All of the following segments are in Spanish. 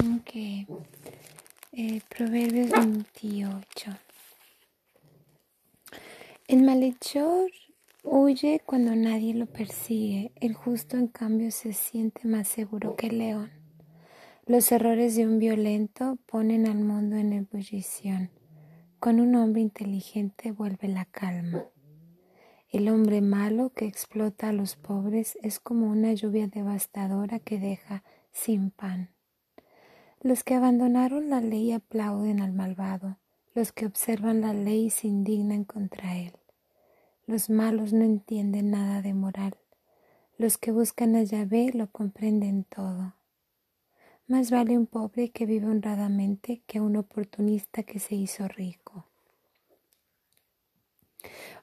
Ok. Eh, Proverbios 28. El malhechor huye cuando nadie lo persigue. El justo, en cambio, se siente más seguro que el león. Los errores de un violento ponen al mundo en ebullición. Con un hombre inteligente vuelve la calma. El hombre malo que explota a los pobres es como una lluvia devastadora que deja sin pan. Los que abandonaron la ley aplauden al malvado, los que observan la ley se indignan contra él. Los malos no entienden nada de moral, los que buscan a Yahvé lo comprenden todo. Más vale un pobre que vive honradamente que un oportunista que se hizo rico.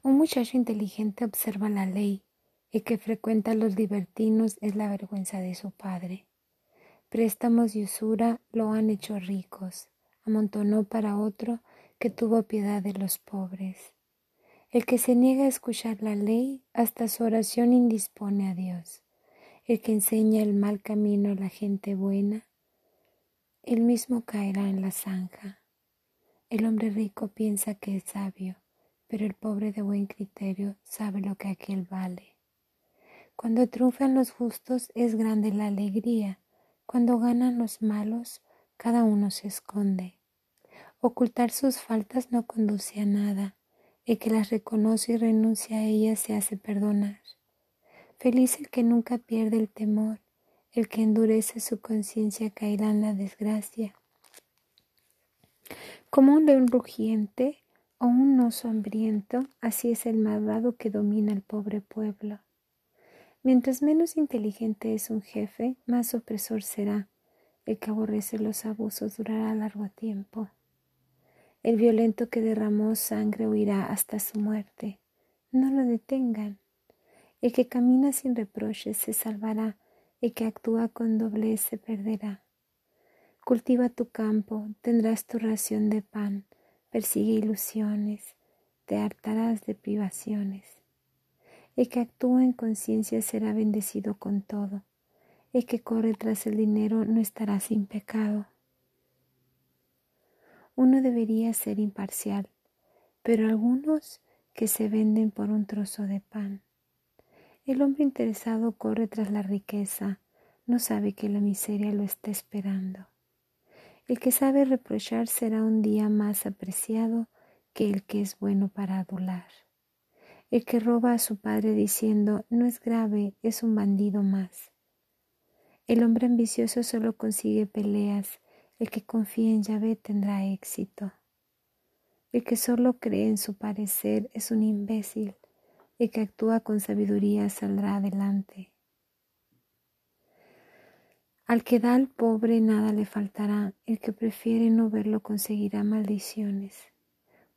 Un muchacho inteligente observa la ley, y que frecuenta los libertinos es la vergüenza de su padre. Préstamos y usura lo han hecho ricos, amontonó para otro que tuvo piedad de los pobres. El que se niega a escuchar la ley, hasta su oración indispone a Dios. El que enseña el mal camino a la gente buena, él mismo caerá en la zanja. El hombre rico piensa que es sabio, pero el pobre de buen criterio sabe lo que aquel vale. Cuando triunfan los justos es grande la alegría, cuando ganan los malos cada uno se esconde. Ocultar sus faltas no conduce a nada, el que las reconoce y renuncia a ellas se hace perdonar. Feliz el que nunca pierde el temor, el que endurece su conciencia caerá en la desgracia. Como un león rugiente o un oso hambriento, así es el malvado que domina al pobre pueblo. Mientras menos inteligente es un jefe, más opresor será. El que aborrece los abusos durará largo tiempo. El violento que derramó sangre huirá hasta su muerte. No lo detengan. El que camina sin reproches se salvará el que actúa con doblez se perderá. Cultiva tu campo, tendrás tu ración de pan, persigue ilusiones, te hartarás de privaciones. El que actúa en conciencia será bendecido con todo. El que corre tras el dinero no estará sin pecado. Uno debería ser imparcial, pero algunos que se venden por un trozo de pan. El hombre interesado corre tras la riqueza, no sabe que la miseria lo está esperando. El que sabe reprochar será un día más apreciado que el que es bueno para adular. El que roba a su padre diciendo no es grave, es un bandido más. El hombre ambicioso solo consigue peleas, el que confía en Yahvé tendrá éxito. El que solo cree en su parecer es un imbécil, el que actúa con sabiduría saldrá adelante. Al que da al pobre nada le faltará, el que prefiere no verlo conseguirá maldiciones.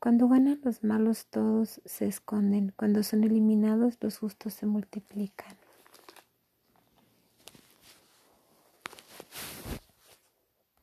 Cuando ganan los malos todos se esconden, cuando son eliminados los justos se multiplican.